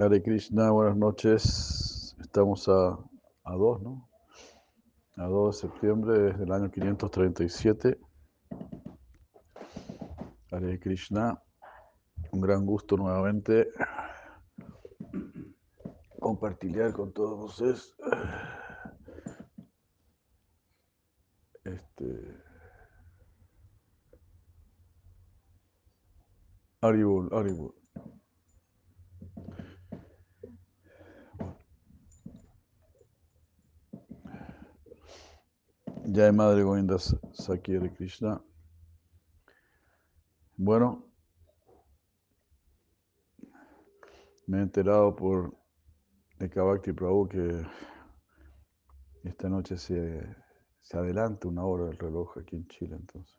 Hare Krishna, buenas noches. Estamos a, a 2, ¿no? A 2 de septiembre del año 537. Hare Krishna, un gran gusto nuevamente compartir con todos ustedes. Este. Haribol, Haribol. Jai Madre Govinda Saki de Krishna. Bueno, me he enterado por de Kavakti Prabhu que esta noche se, se adelanta una hora el reloj aquí en Chile, entonces.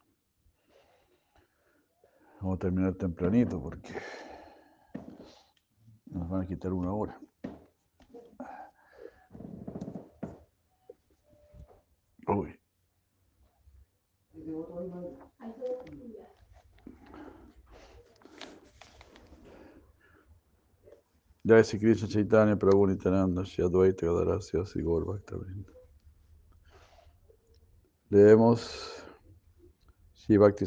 Vamos a terminar tempranito porque nos van a quitar una hora. Uy. Jai Sri Krishna Chaitanya Prabhu Nityananda Shri Advaita Gadarasya Sri. Leemos Shri Bhakti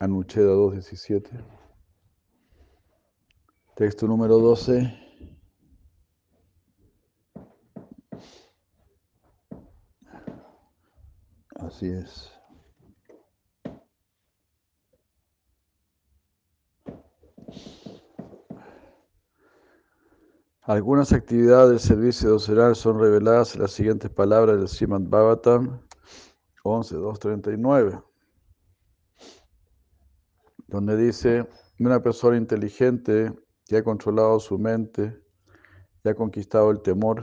Anucheda 2.17 Texto número 12 Así es. Algunas actividades del servicio doceral son reveladas en las siguientes palabras del Srimad Bhagavatam 11.239, donde dice, una persona inteligente que ha controlado su mente y ha conquistado el temor,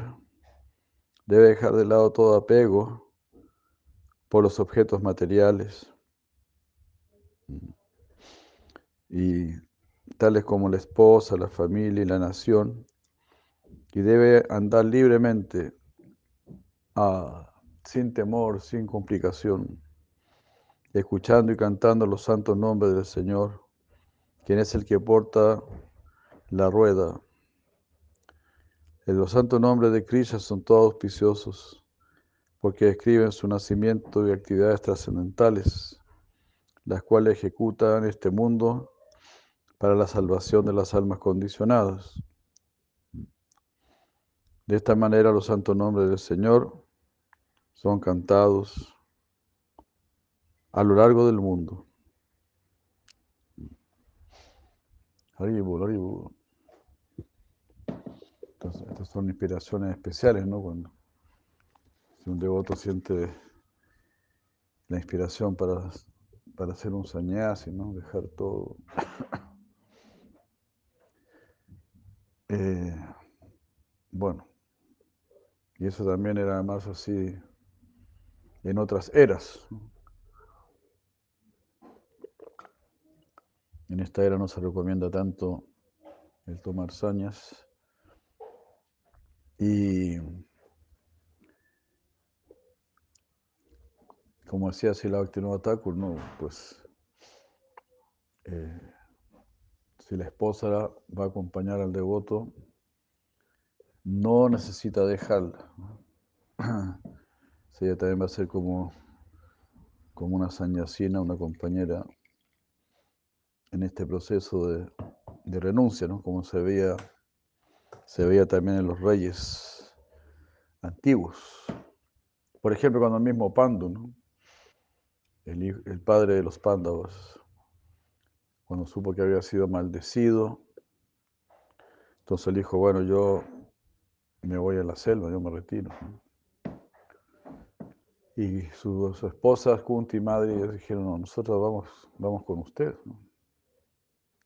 debe dejar de lado todo apego por los objetos materiales y tales como la esposa, la familia y la nación, y debe andar libremente, ah, sin temor, sin complicación, escuchando y cantando los santos nombres del Señor, quien es el que porta la rueda. Los santos nombres de Krishna son todos auspiciosos, porque describen su nacimiento y actividades trascendentales, las cuales ejecutan en este mundo para la salvación de las almas condicionadas. De esta manera los santos nombres del Señor son cantados a lo largo del mundo. Entonces, estas son inspiraciones especiales, ¿no? Cuando si un devoto siente la inspiración para, para hacer un sañasi, ¿no? Dejar todo. eh, bueno, y eso también era más así en otras eras. En esta era no se recomienda tanto el tomar sañas. Y como decía Sila Bhaktivinoda Thakur, no, pues eh, si la esposa va a acompañar al devoto, no necesita dejarla. Ella también va a ser como, como una sañasina, una compañera en este proceso de, de renuncia, ¿no? como se veía, se veía también en los reyes antiguos. Por ejemplo, cuando el mismo Pandu, el, el padre de los Pándavas, cuando supo que había sido maldecido, entonces él dijo, bueno, yo me voy a la selva, yo me retiro. Y su, su esposa, Kunti y madre, dijeron, no, nosotros vamos, vamos con usted.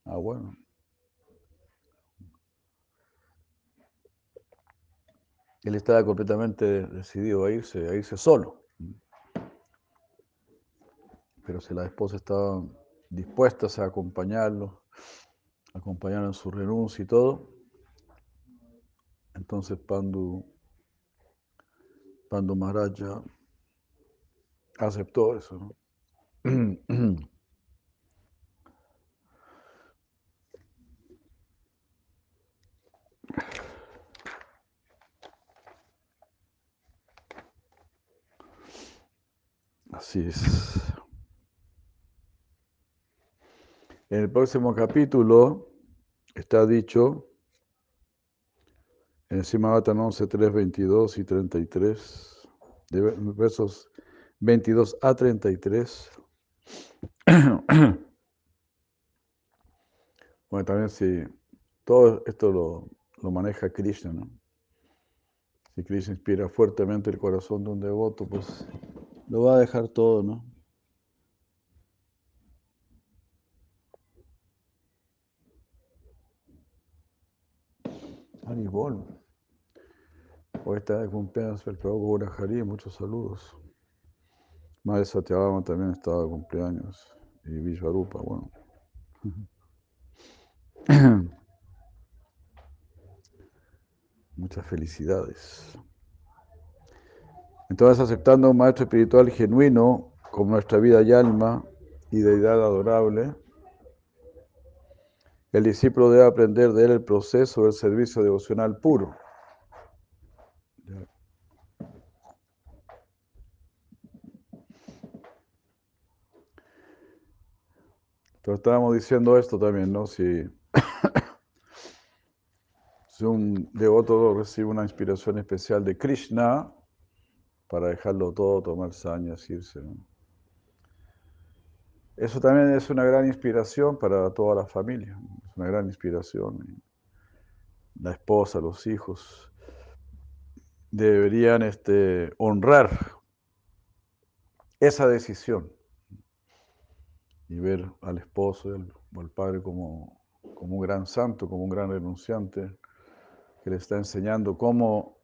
Ah, bueno. Él estaba completamente decidido a irse, a irse solo. Pero si la esposa estaba dispuesta a acompañarlo, acompañarlo en su renuncia y todo, entonces Pandu, Pandu Maharaja aceptó eso. ¿no? Así es. En el próximo capítulo está dicho en el Simabatan 11, 3, 22 y 33, de versos 22 a 33. bueno, también si todo esto lo, lo maneja Krishna, ¿no? Si Krishna inspira fuertemente el corazón de un devoto, pues lo va a dejar todo, ¿no? Haribol. Hoy está de cumpleaños el Prabhu Hari, muchos saludos. Madre Satyabama también estaba de cumpleaños. Y Vishvarupa, bueno. Muchas felicidades. Entonces, aceptando un maestro espiritual genuino como nuestra vida y alma y deidad adorable, el discípulo debe aprender de él el proceso del servicio devocional puro. Entonces estábamos diciendo esto también, ¿no? Si, si un devoto recibe una inspiración especial de Krishna, para dejarlo todo, tomar sañas, irse. Eso también es una gran inspiración para toda la familia, es una gran inspiración. La esposa, los hijos deberían este, honrar esa decisión y ver al esposo o al padre como, como un gran santo, como un gran renunciante, que le está enseñando cómo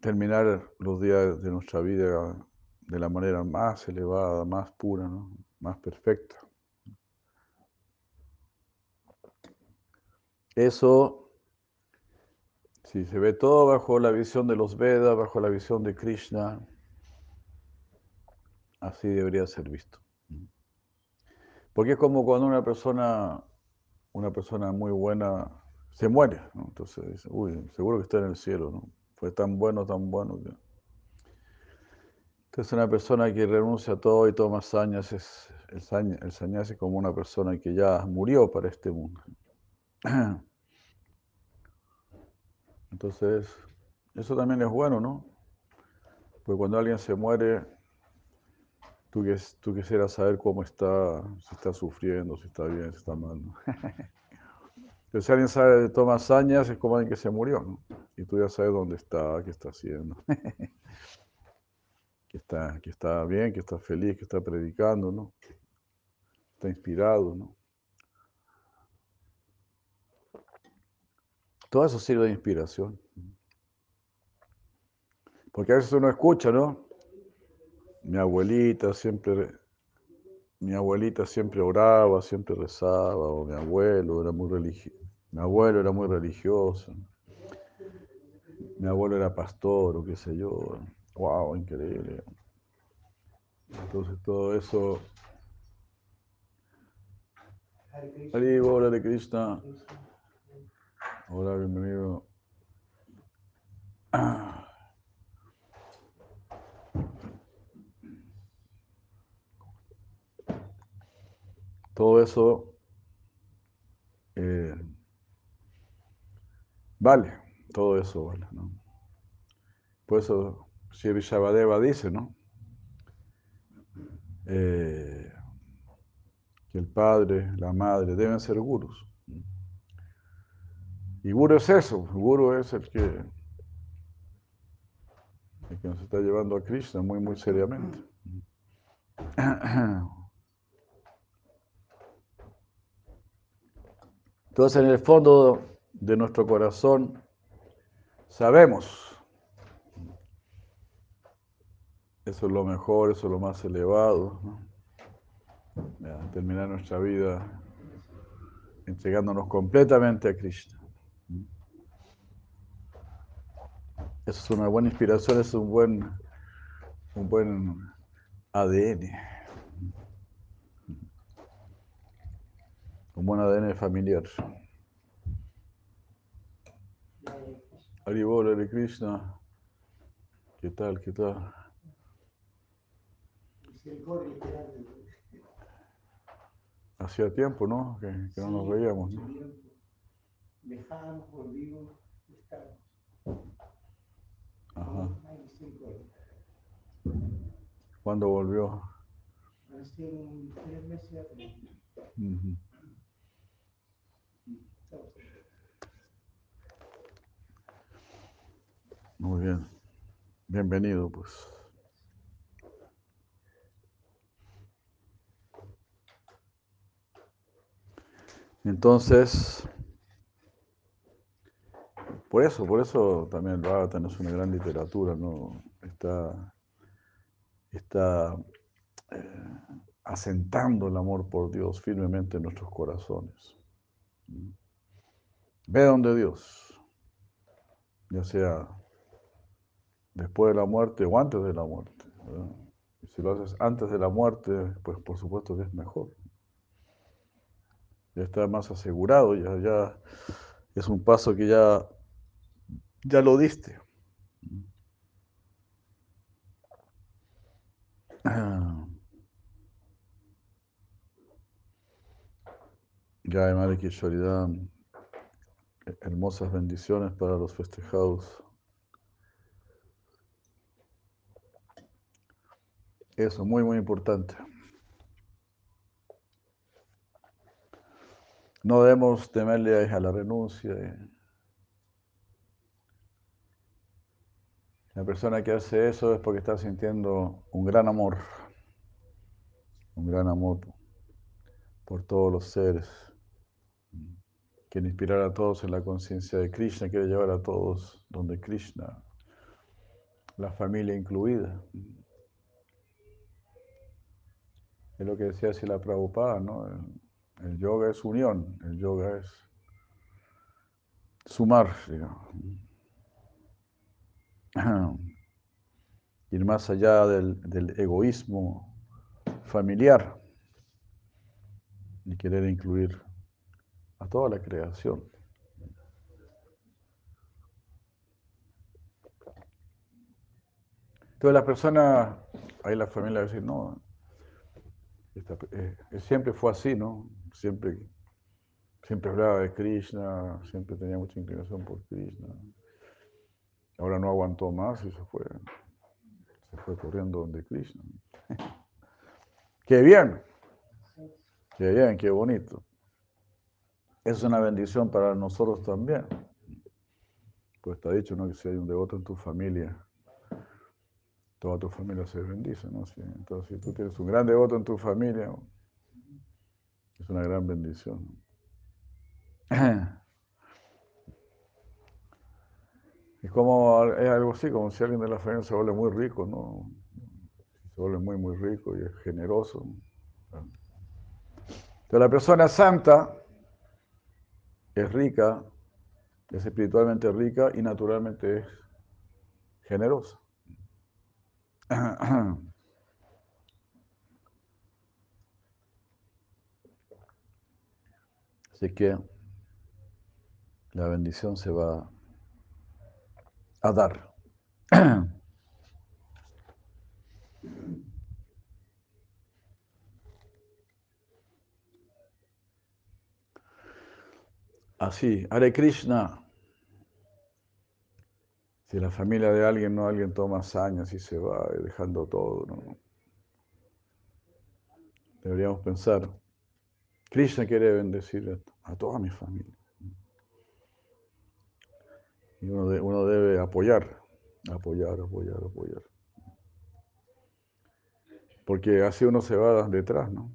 terminar los días de nuestra vida de la manera más elevada, más pura, más perfecta. Eso, si se ve todo bajo la visión de los Vedas, bajo la visión de Krishna, así debería ser visto. Porque es como cuando una persona, una persona muy buena se muere, ¿no? entonces dice, uy, seguro que está en el cielo, ¿no? Fue tan bueno, tan bueno que... Entonces una persona que renuncia a todo y toma sañas es el, saña, el es como una persona que ya murió para este mundo. Entonces, eso también es bueno, ¿no? Porque cuando alguien se muere, tú, tú quisieras saber cómo está, si está sufriendo, si está bien, si está mal. ¿no? Entonces, si alguien sabe, toma hazañas, es como alguien que se murió, ¿no? Y tú ya sabes dónde está, qué está haciendo. que está, que está bien, que está feliz, que está predicando, ¿no? Está inspirado, ¿no? Todo eso sirve de inspiración. Porque a veces uno escucha, ¿no? Mi abuelita siempre, mi abuelita siempre oraba, siempre rezaba, o mi abuelo era muy religioso, mi abuelo era muy religioso, mi abuelo era pastor, o qué sé yo. Wow, increíble. Entonces todo eso. Hari, hola de Krishna. Hola, bienvenido. Todo eso eh, vale, todo eso vale. ¿no? Por eso Sri Shabadeva dice, ¿no? Eh, que el padre, la madre deben ser gurus. Y guru es eso, guru es el que, el que nos está llevando a Krishna muy, muy seriamente. Entonces, en el fondo de nuestro corazón, sabemos Eso es lo mejor, eso es lo más elevado. terminar nuestra vida entregándonos completamente a Krishna. Eso es una buena inspiración, es un buen, un buen ADN. Un buen ADN familiar. Haribol, de Krishna. ¿Qué tal? ¿Qué tal? Hacía tiempo, ¿no? Que, que no nos Sí, veíamos, ¿no? Dejamos, volvimos, estamos. Ajá. ¿Cuándo volvió? Hace tres meses atrás. Ujú. Estamos Muy bien. Bienvenido, pues. Entonces, por eso, por eso también el Bhagavatam es una gran literatura, ¿no? Está, está eh, asentando el amor por Dios firmemente en nuestros corazones. Ve donde Dios, ya sea después de la muerte o antes de la muerte. si lo haces antes de la muerte, pues por supuesto que es mejor. Ya está más asegurado, ya, ya es un paso que ya, ya lo diste. Ya, Madre Kishoridad, hermosas bendiciones para los festejados. Eso, muy, muy importante. No debemos temerle a la renuncia. La persona que hace eso es porque está sintiendo un gran amor, un gran amor por todos los seres. Quiere inspirar a todos en la conciencia de Krishna, quiere llevar a todos donde Krishna, la familia incluida. Es lo que decía Sila Prabhupada, ¿no? El, yoga es unión, el yoga es sumar, digamos. Ir más allá del, egoísmo familiar y querer incluir toda la creación. Entonces las personas, ahí la familia va no, eh, eh, siempre fue así, ¿no? Siempre, siempre hablaba de Krishna, siempre tenía mucha inclinación por Krishna. Ahora no aguantó más y se fue, se fue corriendo donde Krishna. ¡Qué bien! ¡Qué bien, qué bonito! Es una bendición para nosotros también. Pues está dicho, ¿no? Que si hay un devoto en tu familia, toda tu familia se bendice, ¿no? Sí, Entonces, si tú tienes un gran devoto en tu familia, es una gran bendición. Es como, es algo así, como si alguien de la familia se vuelve muy rico, ¿no? Se vuelve muy, muy rico y es generoso. Pero la persona santa es rica, es espiritualmente rica y naturalmente es generosa. Así que la bendición se va a dar. Así, Hare Krishna. Si la familia de alguien no, alguien toma años y se va eh, dejando todo, ¿no? Deberíamos pensar, Krishna quiere bendecir a toda mi familia. Y uno, de- uno debe apoyar, apoyar, apoyar, apoyar. Porque así uno se va detrás, ¿no?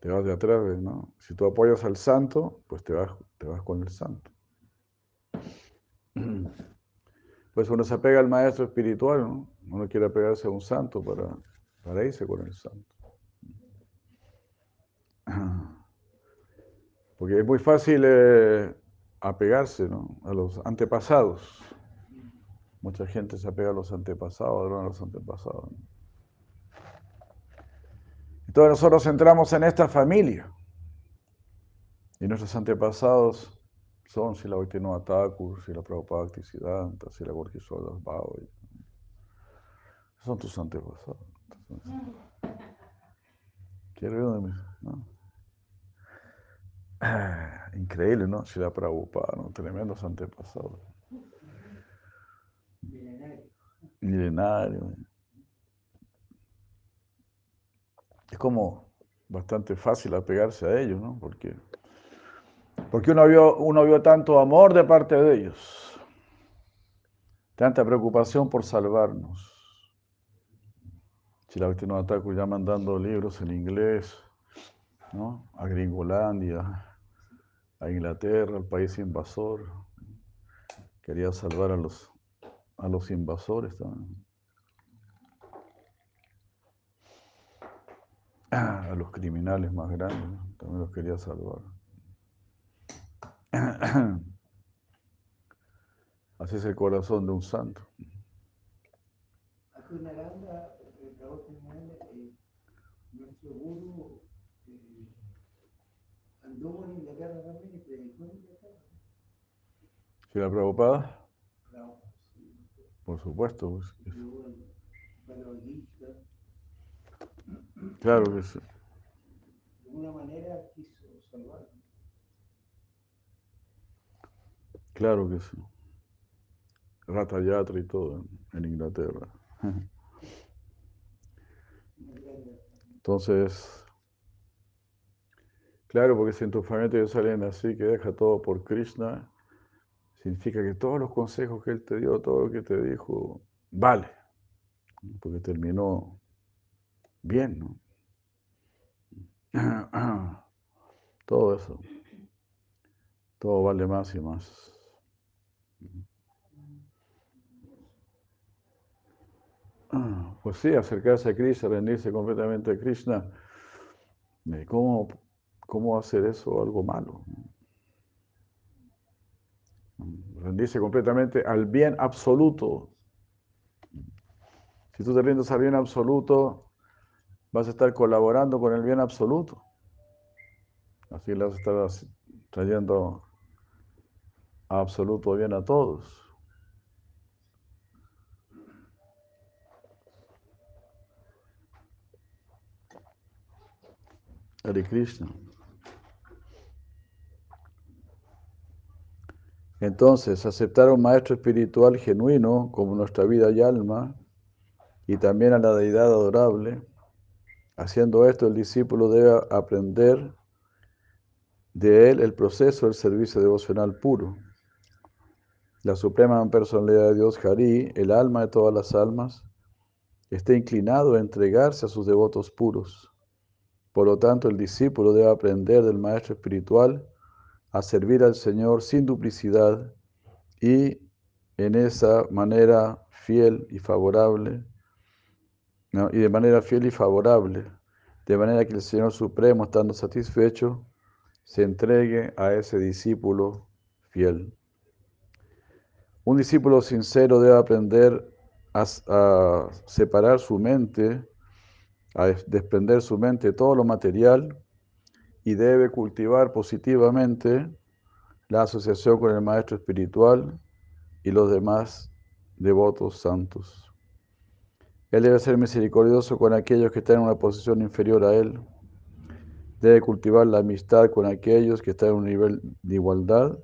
Te vas de atrás, ¿no? Si tú apoyas al santo, pues te vas, te vas con el santo. Pues uno se apega al maestro espiritual, ¿no? Uno quiere apegarse a un santo para, para irse con el santo. Porque es muy fácil eh, apegarse ¿no? a los antepasados. Mucha gente se apega a los antepasados, a los antepasados. ¿no? Entonces nosotros entramos en esta familia. Y nuestros antepasados son Sila Bhaktivinoda Thakur, Sila Prabhupada Bhaktisiddhanta, Sila Gorkishora Das Bhava. Son tus antepasados. Qué ¿no? Increíble, ¿no? la Prabhupada, ¿no? Tremendos antepasados. Milenario. Milenario. Es como bastante fácil apegarse a ellos, ¿no? Porque, porque uno, vio, uno vio tanto amor de parte de ellos, tanta preocupación por salvarnos. Chilavitino Thakur ya mandando libros en inglés, ¿no? A Gringolandia, a Inglaterra, al país invasor. Quería salvar a los, a los invasores también. A los criminales más grandes, también los quería salvar. Así es el corazón de un santo. Aranda, eh, nuestro guru eh, anduvo en Inglaterra también y predicó en Inglaterra. ¿Sí la preocupada? Por supuesto. Pues. Claro que sí. De alguna manera quiso salvar. Claro que sí. Rata Yatra y todo en, Inglaterra. Entonces, claro, porque si en tu familia te salen así, que deja todo por Krishna, significa que todos los consejos que él te dio, todo lo que te dijo, vale. Porque terminó bien, ¿no? Todo eso. Todo vale más y más. Pues sí, acercarse a Krishna, rendirse completamente a Krishna. ¿Cómo, cómo hacer eso algo malo? Rendirse completamente al bien absoluto. Si tú te rindes al bien absoluto, vas a estar colaborando con el bien absoluto. Así le vas a estar trayendo absoluto bien a todos. Hare Krishna. Entonces, aceptar a un maestro espiritual genuino como nuestra vida y alma, y también a la deidad adorable, haciendo esto el discípulo debe aprender de él el proceso del servicio devocional puro. La suprema personalidad de Dios, Hari, el alma de todas las almas, está inclinado a entregarse a sus devotos puros. Por lo tanto, el discípulo debe aprender del maestro espiritual a servir al Señor sin duplicidad y en esa manera fiel y favorable, y de manera fiel y favorable, de manera que el Señor Supremo, estando satisfecho, se entregue a ese discípulo fiel. Un discípulo sincero debe aprender a, a separar su mente a desprender su mente de todo lo material y debe cultivar positivamente la asociación con el Maestro Espiritual y los demás devotos santos. Él debe ser misericordioso con aquellos que están en una posición inferior a él. Debe cultivar la amistad con aquellos que están en un nivel de igualdad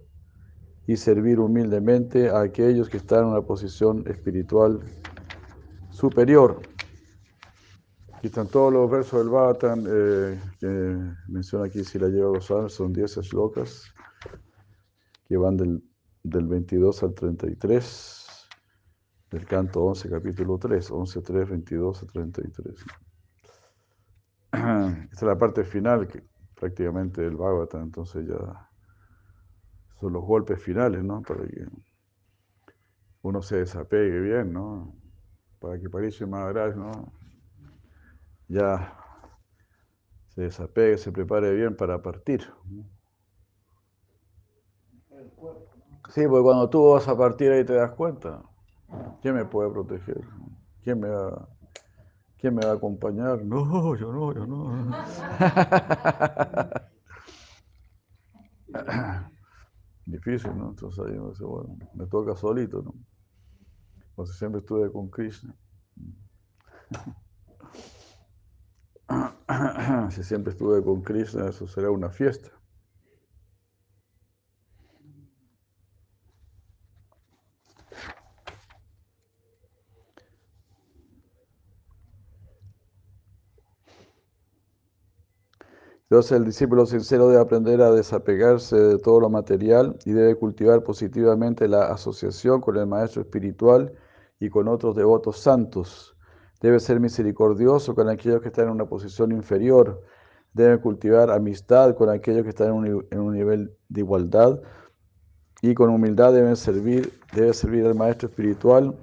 y servir humildemente a aquellos que están en una posición espiritual superior. Aquí están todos los versos del Bhattan eh, que menciona aquí si la lleva a gozar, son 10 locas que van del, del 22 al 33 del canto 11, capítulo 3, 11, 3, 22 a 33. Esta es la parte final que prácticamente del Bhagavatam, entonces ya son los golpes finales, ¿no? Para que uno se desapegue bien, ¿no? Para que más grave, ¿no? ya se desapegue, se prepare bien para partir. Sí, porque cuando tú vas a partir ahí te das cuenta. ¿Quién me puede proteger? ¿Quién me va, quién me va a acompañar? No, yo no, yo no. Difícil, ¿no? Entonces ahí me dice, bueno, me toca solito, ¿no? Entonces siempre estuve con Krishna. si siempre estuve con Krishna, eso será una fiesta. Entonces el discípulo sincero debe aprender a desapegarse de todo lo material y debe cultivar positivamente la asociación con el maestro espiritual y con otros devotos santos. Debe ser misericordioso con aquellos que están en una posición inferior. Debe cultivar amistad con aquellos que están en un, nivel de igualdad. Y con humildad debe servir, debe servir al maestro espiritual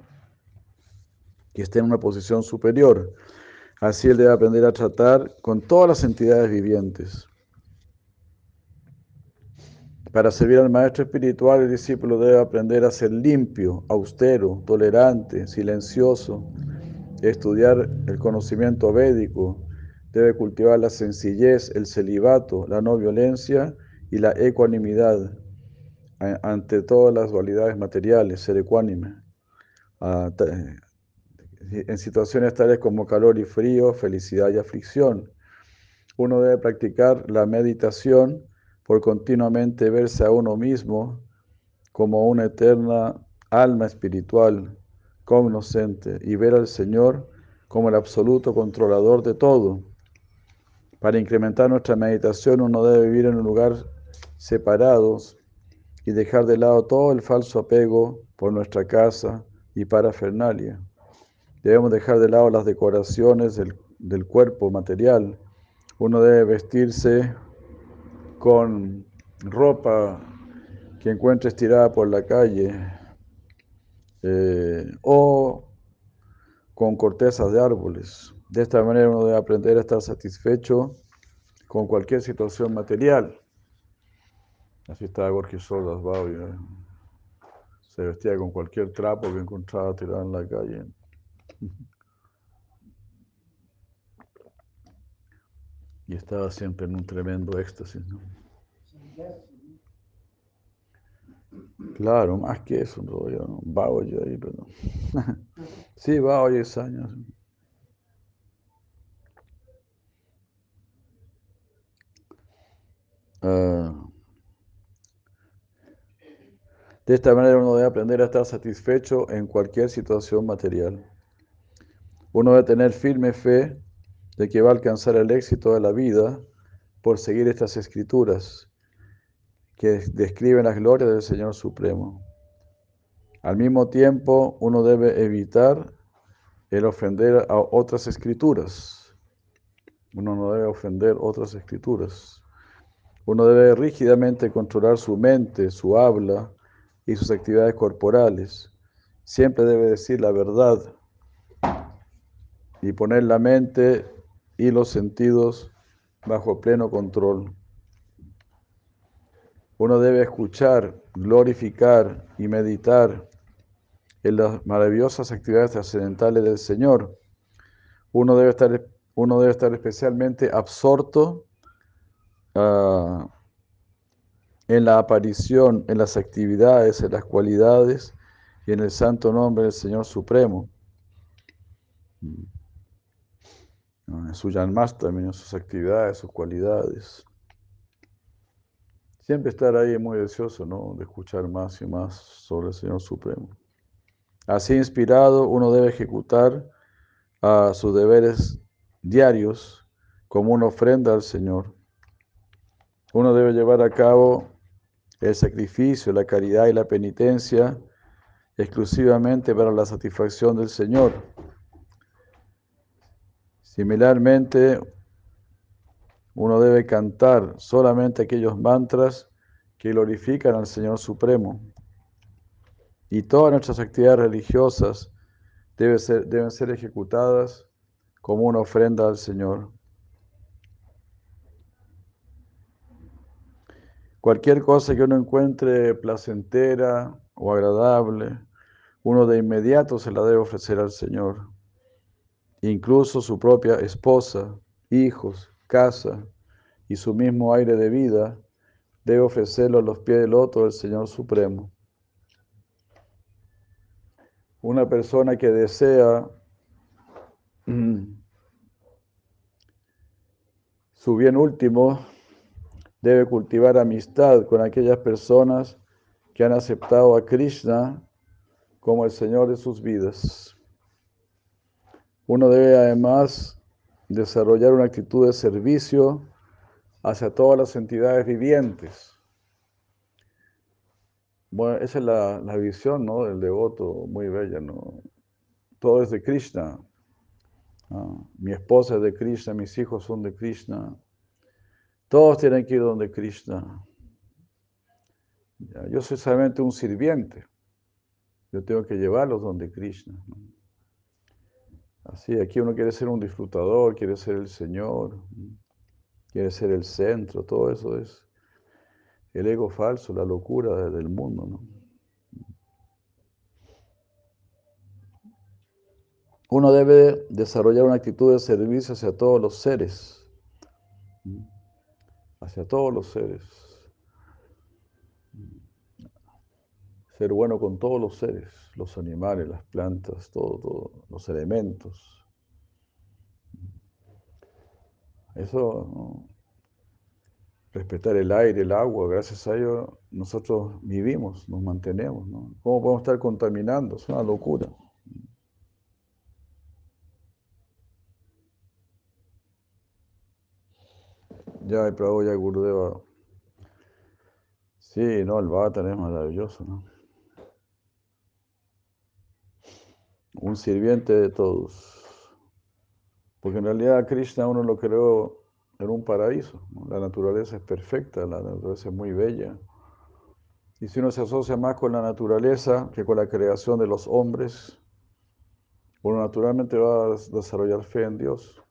que esté en una posición superior. Así él debe aprender a tratar con todas las entidades vivientes. Para servir al maestro espiritual, el discípulo debe aprender a ser limpio, austero, tolerante, silencioso, estudiar el conocimiento védico, debe cultivar la sencillez, el celibato, la no violencia y la ecuanimidad ante todas las dualidades materiales, ser ecuánime. En situaciones tales como calor y frío, felicidad y aflicción. Uno debe practicar la meditación por continuamente verse a uno mismo como una eterna alma espiritual, cognoscente, y ver al Señor como el absoluto controlador de todo. Para incrementar nuestra meditación uno debe vivir en un lugar separados y dejar de lado todo el falso apego por nuestra casa y parafernalia. Debemos dejar de lado las decoraciones del, cuerpo material. Uno debe vestirse con ropa que encuentre estirada por la calle eh, o con cortezas de árboles. De esta manera uno debe aprender a estar satisfecho con cualquier situación material. Así estaba Jorge Solas ¿eh? Se vestía con cualquier trapo que encontraba tirado en la calle. Y estaba siempre en un tremendo éxtasis, ¿no? Claro, más que eso, no, yo, ¿no? yo ahí, pero... sí, Bao 10 años. Ah. de esta manera uno debe aprender a estar satisfecho en cualquier situación material. Uno debe tener firme fe de que va a alcanzar el éxito de la vida por seguir estas escrituras que describen las glorias del Señor Supremo. Al mismo tiempo, uno debe evitar el ofender a otras escrituras. Uno no debe ofender otras escrituras. Uno debe rígidamente controlar su mente, su habla y sus actividades corporales. Siempre debe decir la verdad y poner la mente y los sentidos bajo pleno control. Uno debe escuchar, glorificar y meditar en las maravillosas actividades trascendentales del Señor. Uno debe estar, uno debe estar especialmente absorto ah, en la aparición, en las actividades, en las cualidades y en el santo nombre del Señor Supremo su también en sus actividades, sus cualidades. Siempre estar ahí muy deseoso, ¿no? De escuchar más y más sobre el Señor Supremo. Así inspirado, uno debe ejecutar a sus deberes diarios como una ofrenda al Señor. Uno debe llevar a cabo el sacrificio, la caridad y la penitencia exclusivamente para la satisfacción del Señor Similarmente, uno debe cantar solamente aquellos mantras que glorifican al Señor Supremo. Y todas nuestras actividades religiosas deben ser, deben ser ejecutadas como una ofrenda al Señor. Cualquier cosa que uno encuentre placentera o agradable, uno de inmediato se la debe ofrecer al Señor incluso su propia esposa, hijos, casa y su mismo aire de vida, debe ofrecerlo a los pies del otro del Señor Supremo. Una persona que desea su bien último, debe cultivar amistad con aquellas personas que han aceptado a Krishna como el Señor de sus vidas. Uno debe además desarrollar una actitud de servicio hacia todas las entidades vivientes. Bueno, esa es la, visión ¿no? del devoto, muy bella. ¿no? Todo es de Krishna. Ah, mi esposa es de Krishna, mis hijos son de Krishna. Todos tienen que ir donde Krishna. yo soy solamente un sirviente. Yo tengo que llevarlos donde Krishna. Así, aquí uno quiere ser un disfrutador, quiere ser el Señor, quiere ser el centro, todo eso es el ego falso, la locura del mundo. ¿no? Uno debe desarrollar una actitud de servicio hacia todos los seres, hacia todos los seres. Ser bueno con todos los seres, los animales, las plantas, todo, todo, los elementos. Eso, respetar el aire, el agua, gracias a ello nosotros vivimos, nos mantenemos. ¿no? ¿Cómo podemos estar contaminando? Es una locura. Ya, el Prabhu, ya Gurudeva. Sí, no, el Bhattan es maravilloso, ¿no? Un sirviente de todos. Porque en realidad Krishna uno lo creó en un paraíso. La naturaleza es perfecta, la naturaleza es muy bella. Y si uno se asocia más con la naturaleza que con la creación de los hombres, uno naturalmente va a desarrollar fe en Dios.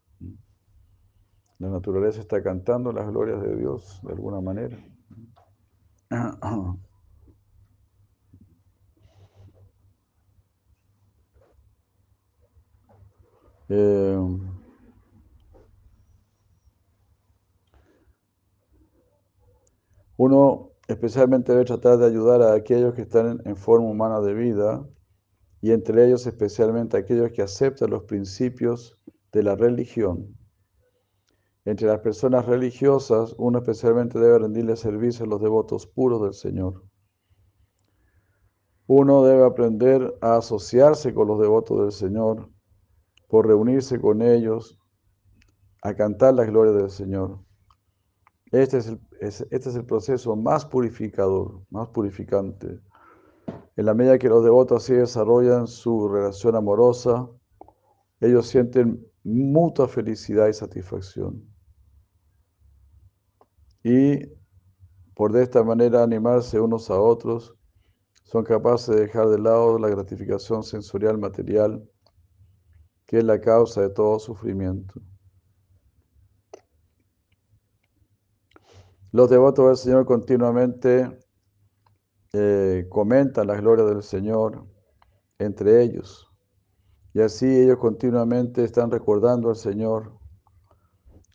La naturaleza está cantando las glorias de Dios de alguna manera. Eh, Uno especialmente debe tratar de ayudar a aquellos que están en forma humana de vida y entre ellos especialmente aquellos que aceptan los principios de la religión. Entre las personas religiosas, uno especialmente debe rendirle servicio a los devotos puros del Señor. Uno debe aprender a asociarse con los devotos del Señor, por reunirse con ellos, a cantar la gloria del Señor. Este es, el, este es el proceso más purificador, más purificante. En la medida que los devotos así desarrollan su relación amorosa, ellos sienten mutua felicidad y satisfacción. Y por de esta manera animarse unos a otros, son capaces de dejar de lado la gratificación sensorial material, que es la causa de todo sufrimiento. Los devotos del Señor continuamente eh, comentan las glorias del Señor entre ellos. Y así ellos continuamente están recordando al Señor.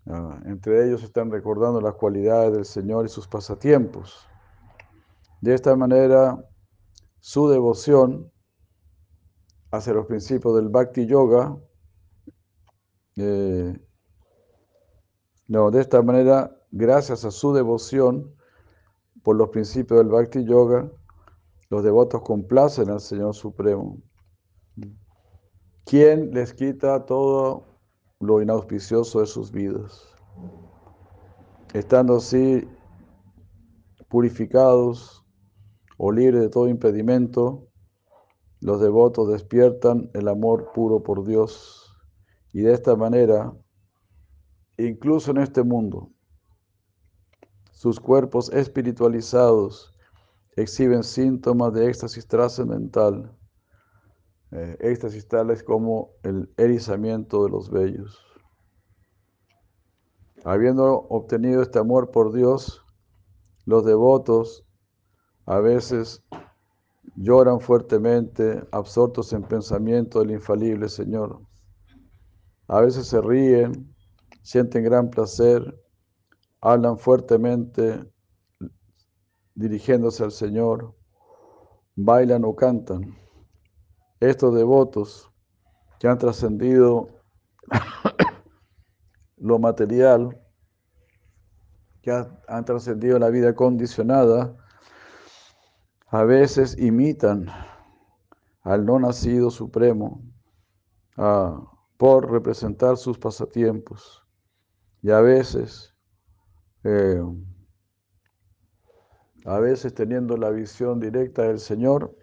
Ah, entre ellos están recordando las cualidades del Señor y sus pasatiempos. De esta manera, su devoción hacia los principios del Bhakti Yoga eh, no, de esta manera gracias a su devoción por los principios del Bhakti Yoga, los devotos complacen al Señor Supremo, quien les quita todo lo inauspicioso de sus vidas. Estando así purificados o libres de todo impedimento, los devotos despiertan el amor puro por Dios y de esta manera, incluso en este mundo, sus cuerpos espiritualizados exhiben síntomas de éxtasis trascendental. Eh, éxtasis tales como el erizamiento de los vellos. Habiendo obtenido este amor por Dios, los devotos a veces lloran fuertemente, absortos en pensamiento del infalible Señor. A veces se ríen, sienten gran placer hablan fuertemente dirigiéndose al Señor, bailan o cantan. Estos devotos que han trascendido lo material que han trascendido la vida condicionada, a veces imitan al no nacido supremo por representar sus pasatiempos. Y a veces, eh, a veces teniendo la visión directa del Señor,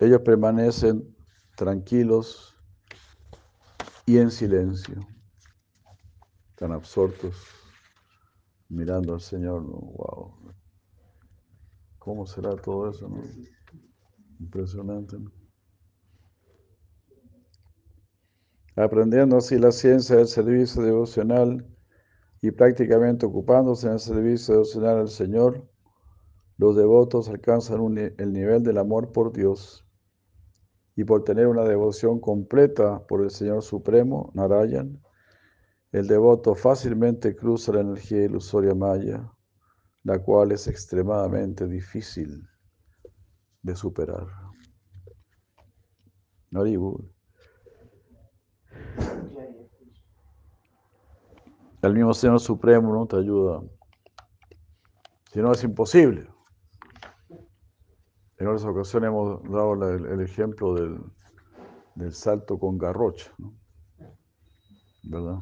ellos permanecen tranquilos y en silencio, tan absortos mirando al Señor. Wow. ¿Cómo será todo eso? No? Impresionante. Aprendiendo así la ciencia del servicio devocional y prácticamente ocupándose en el servicio devocional al Señor, los devotos alcanzan el nivel del amor por Dios y por tener una devoción completa por el Señor Supremo, Narayan, el devoto fácilmente cruza la energía ilusoria maya, la cual es extremadamente difícil de superar. El mismo Señor Supremo no te ayuda. Si no, es imposible. En otras ocasiones hemos dado el, ejemplo del, salto con garrocha, ¿verdad?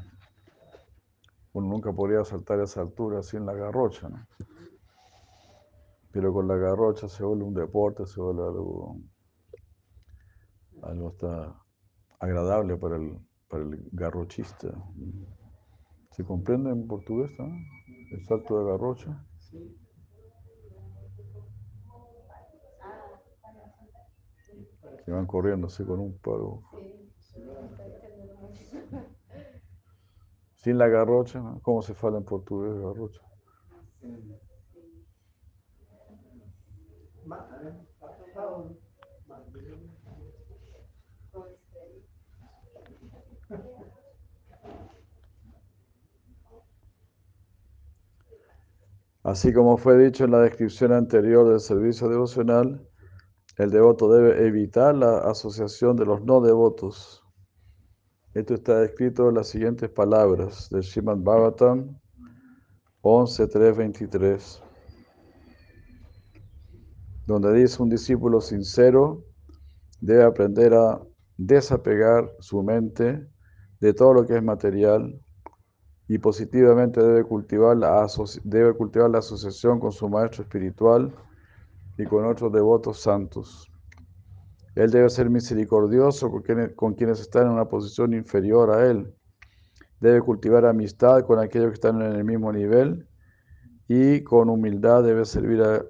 Uno nunca podría saltar a esa altura sin la garrocha, ¿no? Pero con la garrocha se vuelve un deporte, se vuelve algo, algo está agradable para el, para el garrochista. ¿Se comprende en portugués el salto de garrocha? Que van corriendo así con un palo. Sin la garrocha, ¿cómo se fala en portugués garrocha? Así como fue dicho en la descripción anterior del servicio devocional, el devoto debe evitar la asociación de los no devotos. Esto está escrito en las siguientes palabras del Srimad Bhagavatam 11.3.23, donde dice un discípulo sincero debe aprender a desapegar su mente de todo lo que es material y positivamente debe cultivar, la debe cultivar la asociación con su maestro espiritual y con otros devotos santos. Él debe ser misericordioso con quienes, están en una posición inferior a él. Debe cultivar amistad con aquellos que están en el mismo nivel y con humildad debe servir a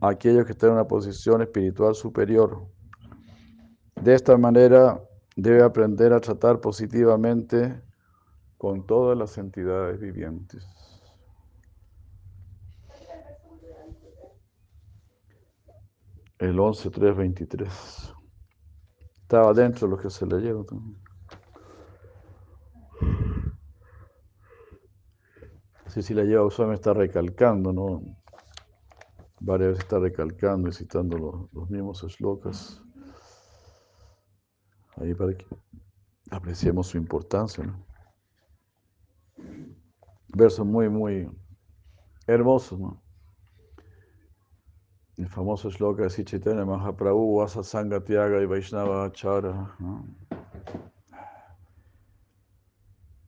aquellos que están en una posición espiritual superior. De esta manera debe aprender a tratar positivamente con todas las entidades vivientes. El 11.3.23. Estaba dentro de lo que se leyeron también. Así si la lleva usar me está recalcando, ¿no? Varias veces está recalcando y citando los, mismos slokas. Ahí para que apreciemos su importancia, ¿no? Versos muy, muy hermosos, ¿no? El famoso shloka de Chaitanya Mahaprabhu, Vasa Sangha Tiaga y Vaishnava Chara. ¿no?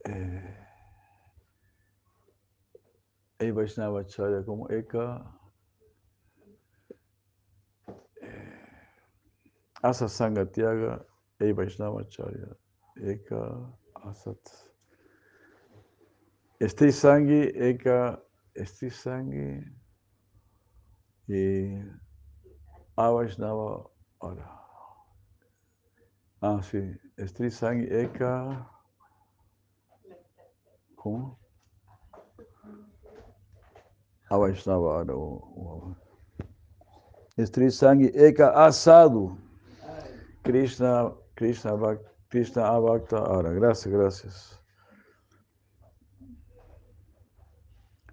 Eh, y Vaishnava como Eka. Eh, Asa Sangha Tiaga y Vaishnava Chara. Eka Asat. Esti Sangi, Eka, Esti Sangi y Avaishnava ahora. Ah, sí. Esti Sangi, Eka. ¿Cómo? Avaishnava ahora. Estri Sangi, Eka Asadu. Krishna, Krishna, Krishna Avakta ahora. Gracias, gracias.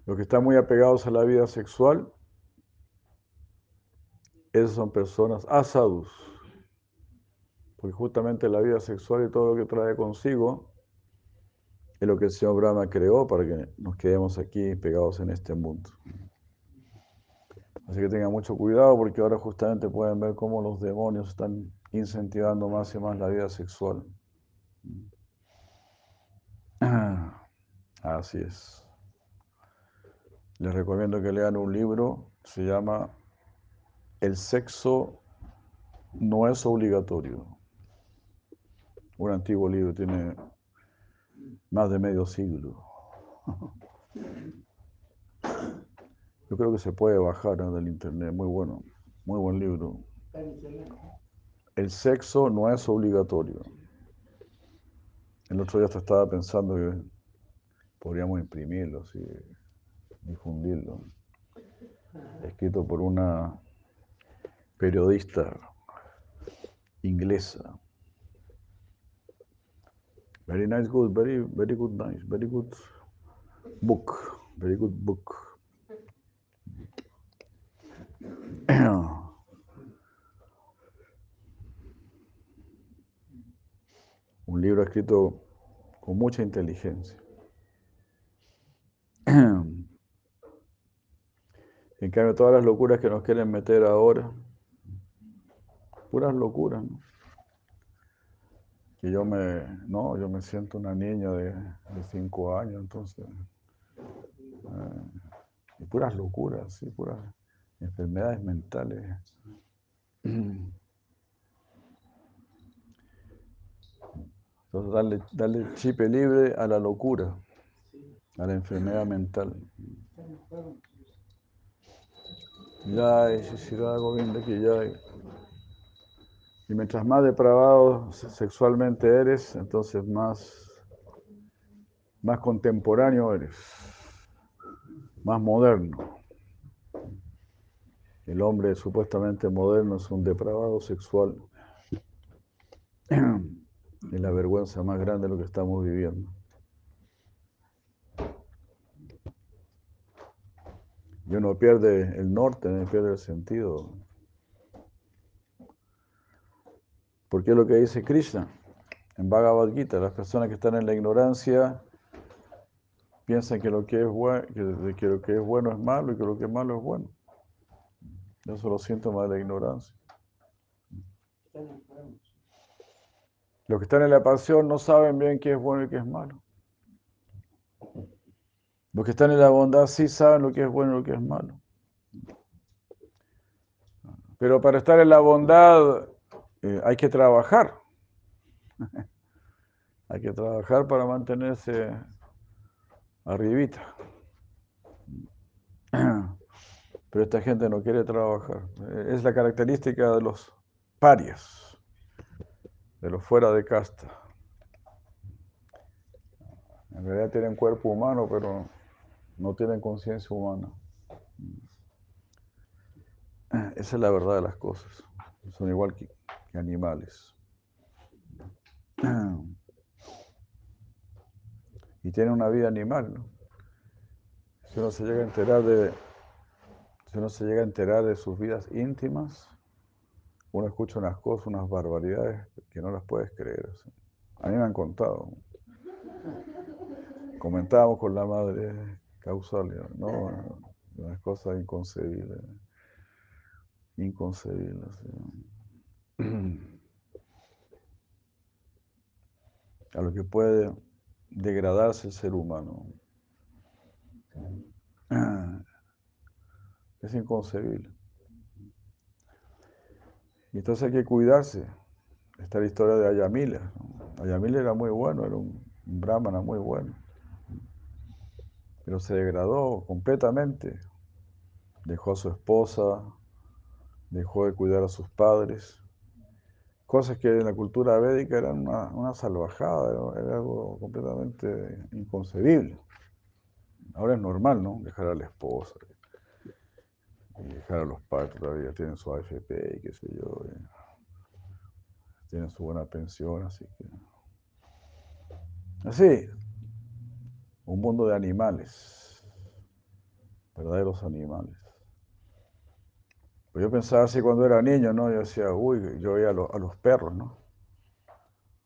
Los que están muy apegados a la vida sexual, esas son personas asadus. Porque justamente la vida sexual y todo lo que trae consigo es lo que el Señor Brahma creó para que nos quedemos aquí pegados en este mundo. Así que tengan mucho cuidado porque ahora justamente pueden ver cómo los demonios están incentivando más y más la vida sexual. Así es. Les recomiendo que lean un libro, se llama El sexo no es obligatorio. Un antiguo libro, tiene más de medio siglo. Yo creo que se puede bajar del internet, muy bueno, muy buen libro. El sexo no es obligatorio. El otro día estaba pensando que podríamos imprimirlo, y difundirlo. Escrito por una periodista inglesa. Very nice, good, very, very good, nice, very good book, very good book. Un libro escrito con mucha inteligencia. En cambio, todas las locuras que nos quieren meter ahora, puras locuras, ¿no? Que yo me, no, yo me siento una niña de, cinco años, entonces, eh, puras locuras, sí, puras enfermedades mentales. Entonces, darle, darle chip libre a la locura, a la enfermedad mental. Ya, Shishira Govinda que ya. Y mientras más depravado sexualmente eres, entonces más, más contemporáneo eres, más moderno. El hombre supuestamente moderno es un depravado sexual. Es la vergüenza más grande de lo que estamos viviendo. Y uno pierde el norte, no pierde el sentido. Porque es lo que dice Krishna en Bhagavad Gita. Las personas que están en la ignorancia piensan que lo que es, bueno, que, lo que es bueno es malo y que lo que es malo es bueno. Eso son los síntomas de la ignorancia. Los que están en la pasión no saben bien qué es bueno y qué es malo. Los que están en la bondad sí saben lo que es bueno y lo que es malo. Pero para estar en la bondad eh, hay que trabajar. hay que trabajar para mantenerse arribita. Pero esta gente no quiere trabajar. Es la característica de los parias, de los fuera de casta. En realidad tienen cuerpo humano, pero no tienen conciencia humana. Esa es la verdad de las cosas. Son igual que, animales. Y tienen una vida animal. ¿no? Si uno se llega a enterar de, si uno se llega a enterar de sus vidas íntimas, uno escucha unas cosas, unas barbaridades que no las puedes creer. A mí me han contado. Comentábamos con la madre causal, no, una cosa inconcebible, inconcebible. A lo que puede degradarse el ser humano. Es inconcebible. Y entonces hay que cuidarse. Esta es la historia de Ayamila. Ayamila era muy bueno, era un brahmana muy bueno pero se degradó completamente. Dejó a su esposa, dejó de cuidar a sus padres, cosas que en la cultura védica eran una, salvajada, era, algo completamente inconcebible. Ahora es normal, ¿no? Dejar a la esposa, dejar a los padres todavía, tienen su AFP y qué sé yo, tienen su buena pensión, así que... Así, un mundo de animales, verdaderos animales. Pues yo pensaba así cuando era niño, ¿no? Yo decía, uy, yo veía a, los perros, ¿no?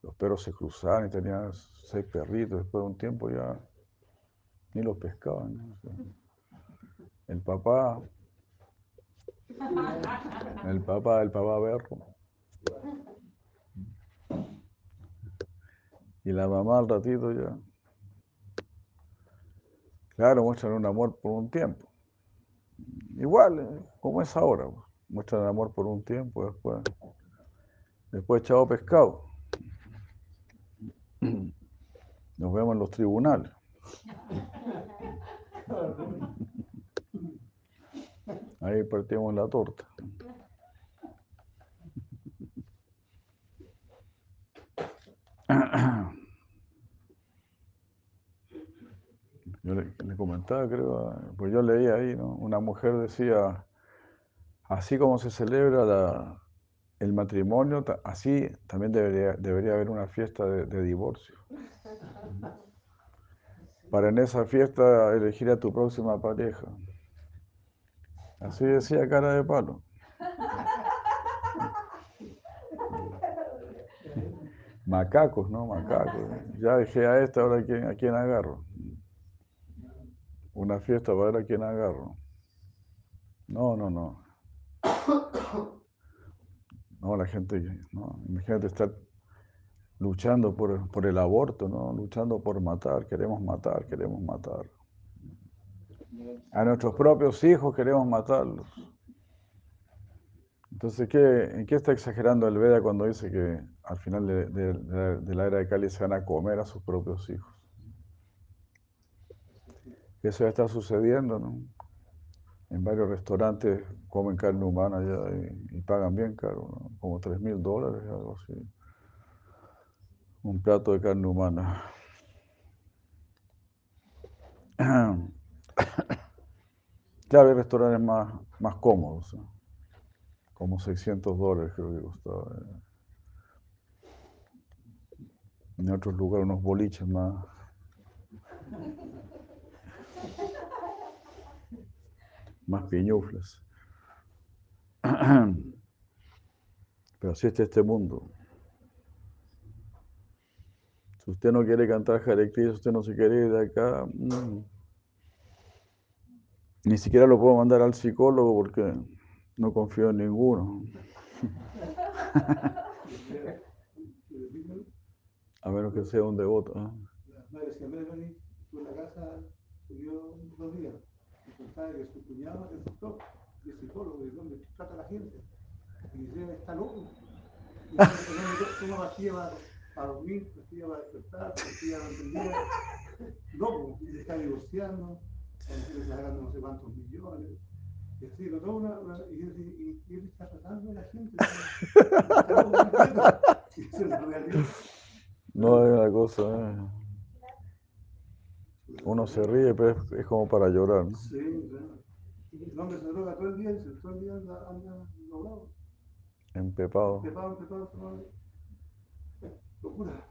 los perros se cruzaban y tenían seis perritos, después de un tiempo ya ni los pescaban. El papá, el papá, el papá berro. Y la mamá al ratito ya. Claro, muestran un amor por un tiempo. Igual, eh, como es ahora. Pues. Muestran amor por un tiempo, después, después echado pescado. Nos vemos en los tribunales. Ahí partimos la torta. Yo le, comentaba, creo, pues yo leía ahí, ¿no? Una mujer decía, así como se celebra el matrimonio, así también debería, debería haber una fiesta de, divorcio. Para en esa fiesta elegir a tu próxima pareja. Así decía cara de palo. Macacos, ¿no? Macacos. Ya dejé a esta, ahora quién, a quién agarro. Una fiesta para ver a quién agarro. No, no, no. No, la gente, no, imagínate estar luchando por, por, el aborto, ¿no? Luchando por matar, queremos matar, queremos matar. A nuestros propios hijos queremos matarlos. Entonces, ¿qué, ¿en qué está exagerando el Veda cuando dice que al final de, de la era de Cali se van a comer a sus propios hijos? Eso ya está sucediendo, ¿no? En varios restaurantes comen carne humana ya y, pagan bien caro, ¿no? como 3 mil dólares, algo así. Un plato de carne humana. Claro, hay restaurantes más, más cómodos, como 600 dólares creo que costaba. En otros lugares unos boliches más más piñuflas. Pero así está este mundo. Si usted no quiere cantar Hare si usted no se quiere ir de acá, mm, ni siquiera lo puedo mandar al psicólogo porque no confío en ninguno. A menos que sea un devoto. ¿eh? Contaba que su cuñado es doctor y es psicólogo, y donde trata a la gente. Y dice, está loco. Y toma pastilla para, dormir, pastilla para despertar, pastilla para entender. Loco, y se está divorciando, está sacando no sé cuántos millones. Y así, lo toma una, una, y, y, y, él está tratando a la gente. y es. No es una cosa. Eh. Uno se ríe, pero es, como para llorar, ¿no? Sí, claro. El hombre se droga todo el día y todo el día anda, anda drogado. Empepado. Empepado, empepado, empepado. Locura.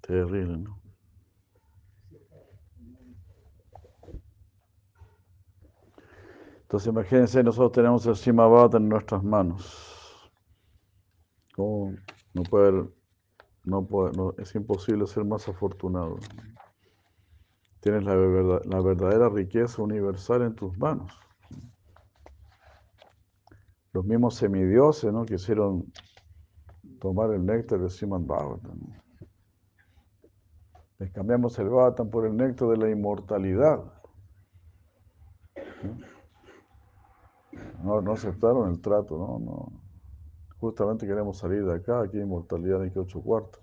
Terrible, ¿no? Entonces imagínense, nosotros tenemos el Simabata en nuestras manos. ¿Cómo no puede haber no, es imposible ser más afortunado. Tienes la, verdadera riqueza universal en tus manos. Los mismos semidioses ¿no? quisieron tomar el néctar de Siman Bhagavatam. Les cambiamos el Bhagavatam por el néctar de la inmortalidad. No, no aceptaron el trato, no, no. Justamente queremos salir de acá, aquí inmortalidad de que ocho cuartos.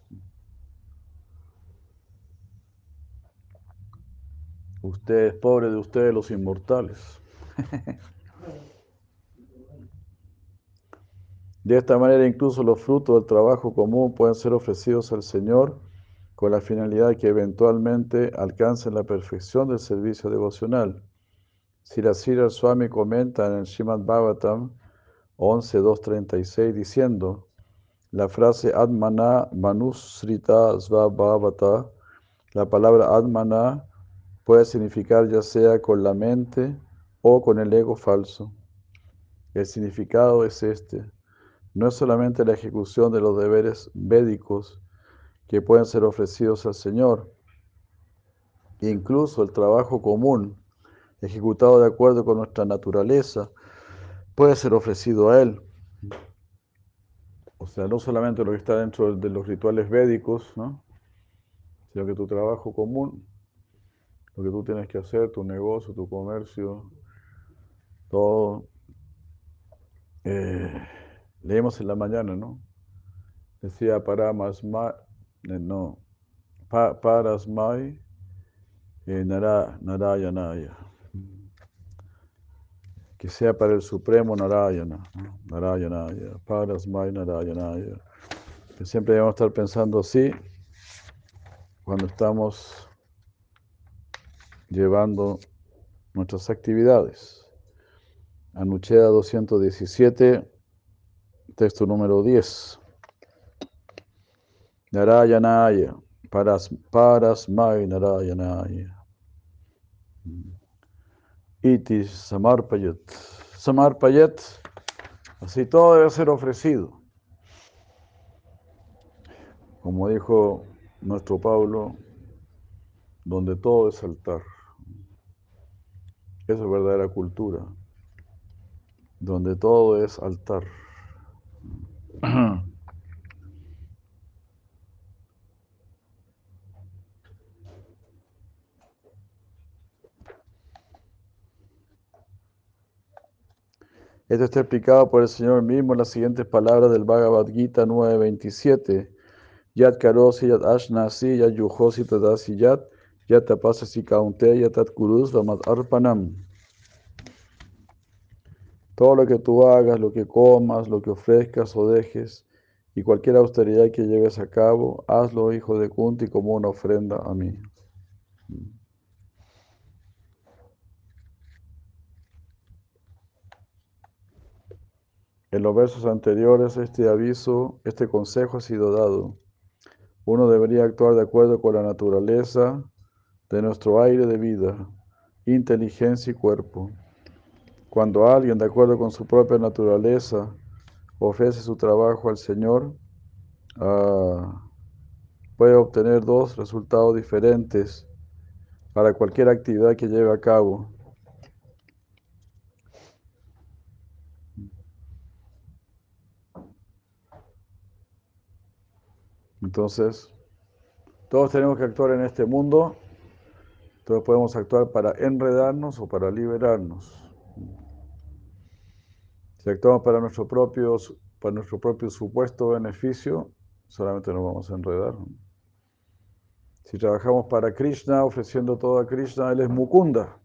Usted es pobre de ustedes los inmortales. De esta manera incluso los frutos del trabajo común pueden ser ofrecidos al Señor con la finalidad de que eventualmente alcancen la perfección del servicio devocional. Sirasira Swami comenta en el Srimad Bhagavatam 11.236 diciendo la frase Admana Manusrita Svabhavata, la palabra Admana puede significar ya sea con la mente o con el ego falso. El significado es este. No es solamente la ejecución de los deberes védicos que pueden ser ofrecidos al Señor, incluso el trabajo común, ejecutado de acuerdo con nuestra naturaleza, puede ser ofrecido a Él. O sea, no solamente lo que está dentro de los rituales védicos, ¿no? sino que tu trabajo común, lo que tú tienes que hacer, tu negocio, tu comercio, todo. Eh, leemos en la mañana, ¿no? Decía Paramasma, eh, no, eh, Nara, Narayanaya. Que sea para el Supremo Narayana, ¿no? Narayanaya, Parasmai Narayanaya. Que siempre debemos estar pensando así cuando estamos llevando nuestras actividades. Anuchea 217, texto número 10. Narayanaya, paras, parasmai Narayanaya. Iti samarpayat. Samarpayat, así todo debe ser ofrecido. Como dijo nuestro Pablo, donde todo es altar. Esa es verdadera cultura, donde todo es altar. Esto está explicado por el Señor mismo en las siguientes palabras del Bhagavad Gita 9.27. Yat karosi yat ashnasi yat yujosi tadasi yat yat tapasasi kaunte yat arpanam. Todo lo que tú hagas, lo que comas, lo que ofrezcas o dejes, y cualquier austeridad que lleves a cabo, hazlo, hijo de Kunti, como una ofrenda a mí. En los versos anteriores, este aviso, este consejo ha sido dado. Uno debería actuar de acuerdo con la naturaleza de nuestro aire de vida, inteligencia y cuerpo. Cuando alguien, de acuerdo con su propia naturaleza, ofrece su trabajo al Señor, uh, puede obtener dos resultados diferentes para cualquier actividad que lleve a cabo. Entonces, todos tenemos que actuar en este mundo, todos podemos actuar para enredarnos o para liberarnos. Si actuamos para nuestro propio, para nuestro propio supuesto beneficio, solamente nos vamos a enredar. Si trabajamos para Krishna, ofreciendo todo a Krishna, Él es Mukunda,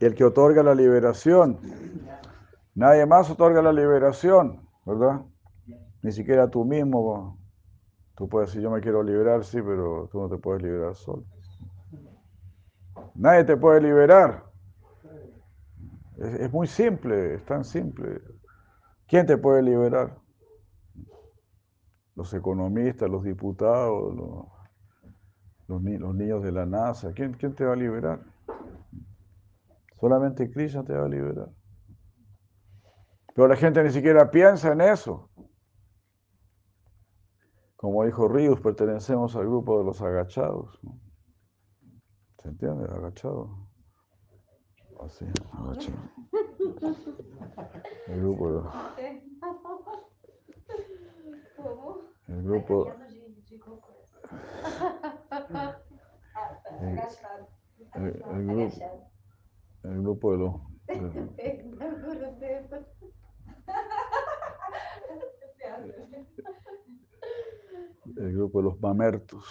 el que otorga la liberación. Nadie más otorga la liberación, ¿verdad? Ni siquiera tú mismo. Tú puedes decir, yo me quiero liberar, sí, pero tú no te puedes liberar solo. Nadie te puede liberar. Es, muy simple, es tan simple. ¿Quién te puede liberar? Los economistas, los diputados, los, los niños de la NASA. ¿Quién, ¿Quién, te va a liberar? Solamente Krishna te va a liberar. Pero la gente ni siquiera piensa en eso. Como dijo Ríos, pertenecemos al grupo de los agachados. ¿no? ¿Se entiende? Agachados. Así, agachado. El grupo de... El grupo... El, el, el grupo, el grupo de los... De, el grupo de los mamertos.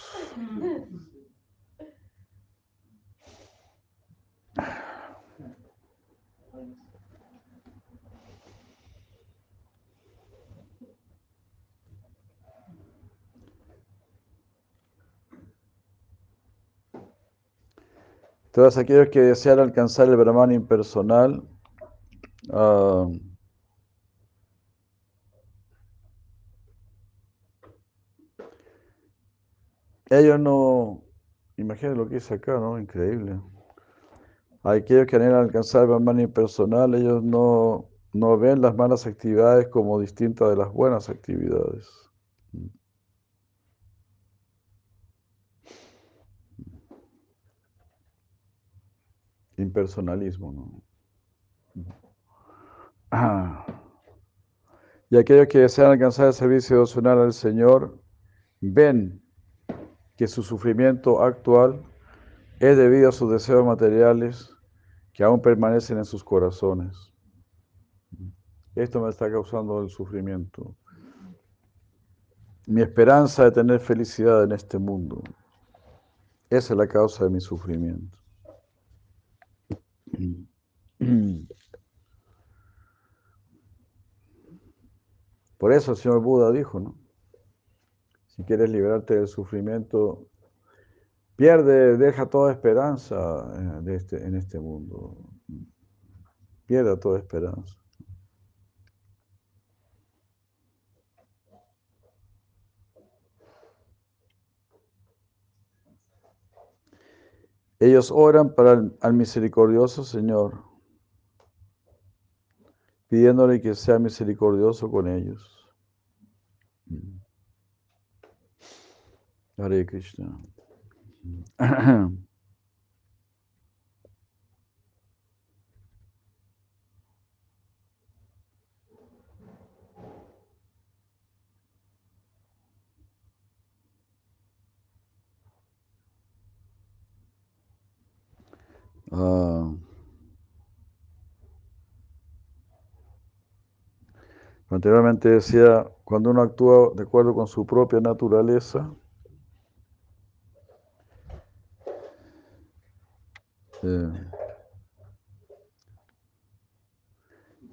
Todos aquellos que desean alcanzar el Brahman impersonal, uh, ellos no, imagínense lo que dice acá, ¿no? Increíble. Aquellos que anhelan alcanzar el Brahman impersonal, ellos no no ven las malas actividades como distintas de las buenas actividades. Impersonalismo, ¿no? Y aquellos que desean alcanzar el servicio devocional al Señor ven que su sufrimiento actual es debido a sus deseos materiales que aún permanecen en sus corazones. Esto me está causando el sufrimiento. Mi esperanza de tener felicidad en este mundo. Esa es la causa de mi sufrimiento. Por eso el señor Buda dijo, ¿no? Si quieres liberarte del sufrimiento, pierde, deja toda esperanza eh, este, en este mundo. Pierda toda esperanza. Ellos oran para el, al misericordioso Señor, pidiéndole que sea misericordioso con ellos. Hare Krishna. Ah. Anteriormente decía, cuando uno actúa de acuerdo con su propia naturaleza,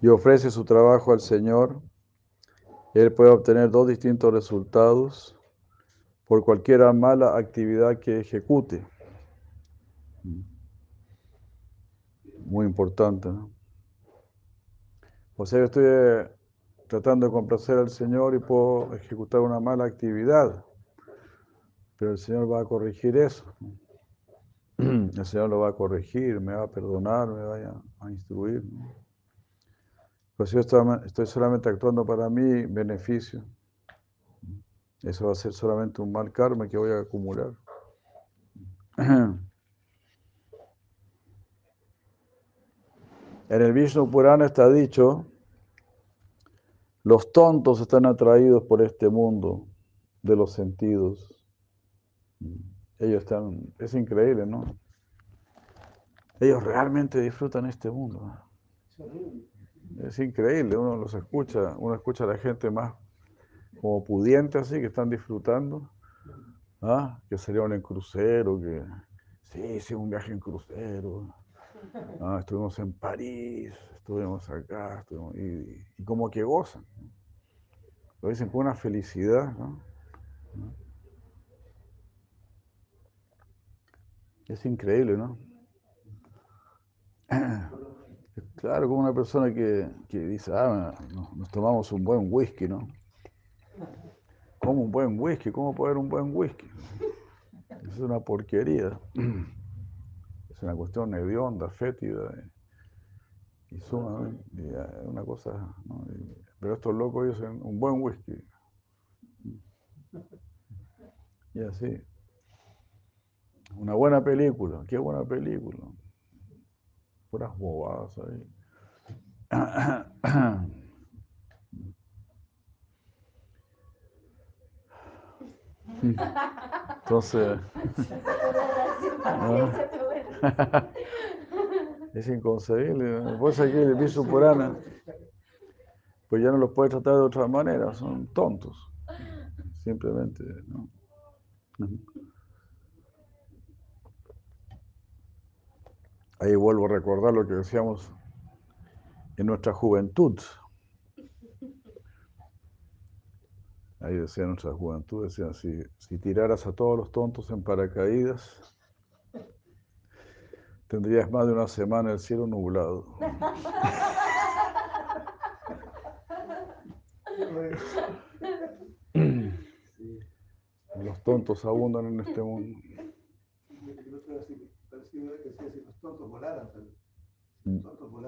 y ofrece su trabajo al Señor, Él puede obtener dos distintos resultados por cualquier mala actividad que ejecute. Muy importante, ¿no? O sea, yo estoy eh, tratando de complacer al Señor y puedo ejecutar una mala actividad, pero el Señor va a corregir eso. El Señor lo va a corregir, me va a perdonar, me va a, instruir. ¿no? Pues yo estoy solamente actuando para mi beneficio. Eso va a ser solamente un mal karma que voy a acumular. En el Vishnu Purana está dicho, los tontos están atraídos por este mundo de los sentidos. Ellos están, es increíble, ¿no? Ellos realmente disfrutan este mundo. Es increíble, uno los escucha, uno escucha a la gente más como pudiente así, que están disfrutando, ¿ah? que salieron en crucero, que sí, sí, un viaje en crucero, Ah, estuvimos en París, estuvimos acá, estuvimos, y, y, como que gozan. Lo dicen con una felicidad, ¿no? Es increíble, ¿no? Claro, como una persona que, que dice, ah, nos, tomamos un buen whisky, ¿no? ¿Cómo un buen whisky? ¿Cómo haber un buen whisky? Es una porquería una cuestión hedionda, fétida y, sumamente, y una cosa, ¿no? y, pero estos locos dicen un buen whisky. Y así. Una buena película, qué buena película. Puras bobadas ahí. Entonces, es inconcebible. Pues aquí el Visu Purana, pues ya no los puede tratar de otra manera, son tontos. Simplemente, ¿no? Ahí vuelvo a recordar lo que decíamos en nuestra juventud. Ahí decía nuestra juventud, decía, si, si tiraras a todos los tontos en paracaídas, tendrías más de una semana el cielo nublado. Los tontos abundan en este mundo. Los tontos volaran. Los tontos volaran.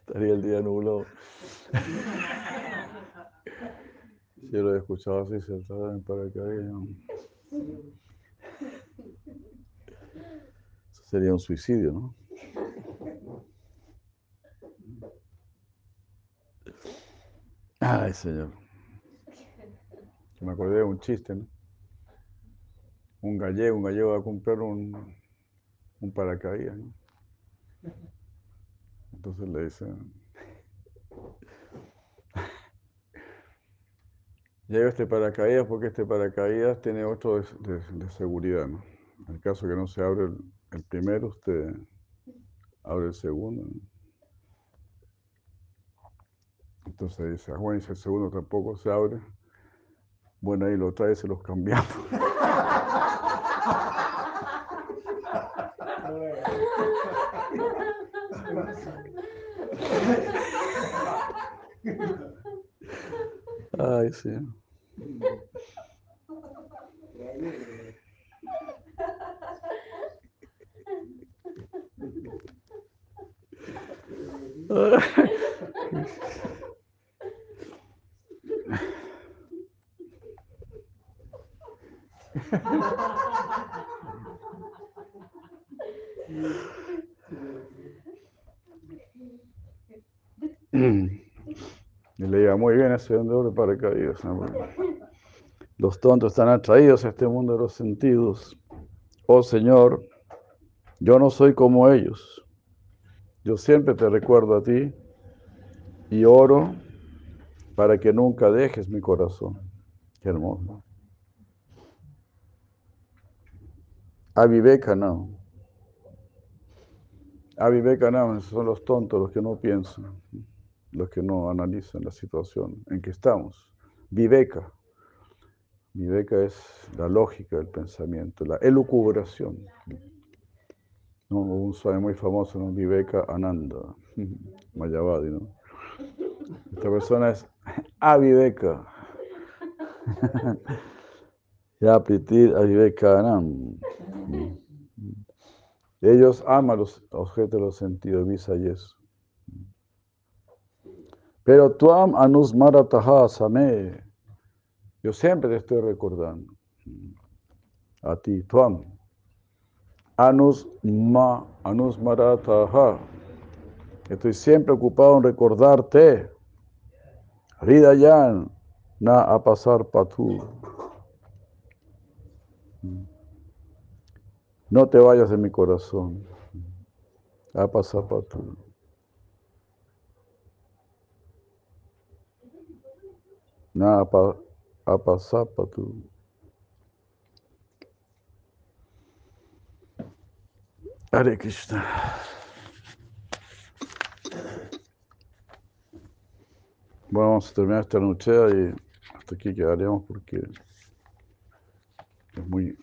Estaría el día nublado. Yo lo he escuchado así, sentado en paracaídas. Eso sería un suicidio, ¿no? Ay, señor. Me acordé de un chiste, ¿no? Un gallego, un gallego va a comprar un, un paracaídas. Entonces le dicen, lleva este paracaídas porque este paracaídas tiene otro de, de- de seguridad, ¿no? En el caso que no se abre el, el primero, usted abre el segundo. ¿no? Entonces dice, ah, bueno, y si el segundo tampoco se abre, bueno, ahí lo trae y se los cambiamos. Ay, sí. Y le vendedor de paracaídas. ¿no? Porque Los tontos están atraídos a este mundo de los sentidos. Oh Señor, yo no soy como ellos. Yo siempre te recuerdo a ti y oro para que nunca dejes mi corazón. Qué hermoso. Avivekanam. Avivekanam son los tontos, los que no piensan, los que no analizan la situación en que estamos. Viveka. Viveka es la lógica del pensamiento, la elucubración. ¿no? Un suave muy famoso, ¿no? Viveka Ananda, Mayavadi, ¿no? Esta persona es Aviveka. Ya Pritir Aviveka Anam. Ellos aman los objetos de los sentidos, visa y eso. Pero Tuam Anusmarataha Same. Yo siempre te estoy recordando. A ti, Tuam. Anusma, Anusmarataha. Estoy siempre ocupado en recordarte. Hridayan na a pasar. No te vayas de mi corazón. A pasar. Na a, pa, a pasar patu. Hare Krishna. Bueno, vamos a terminar esta noche y hasta aquí quedaremos porque es muy...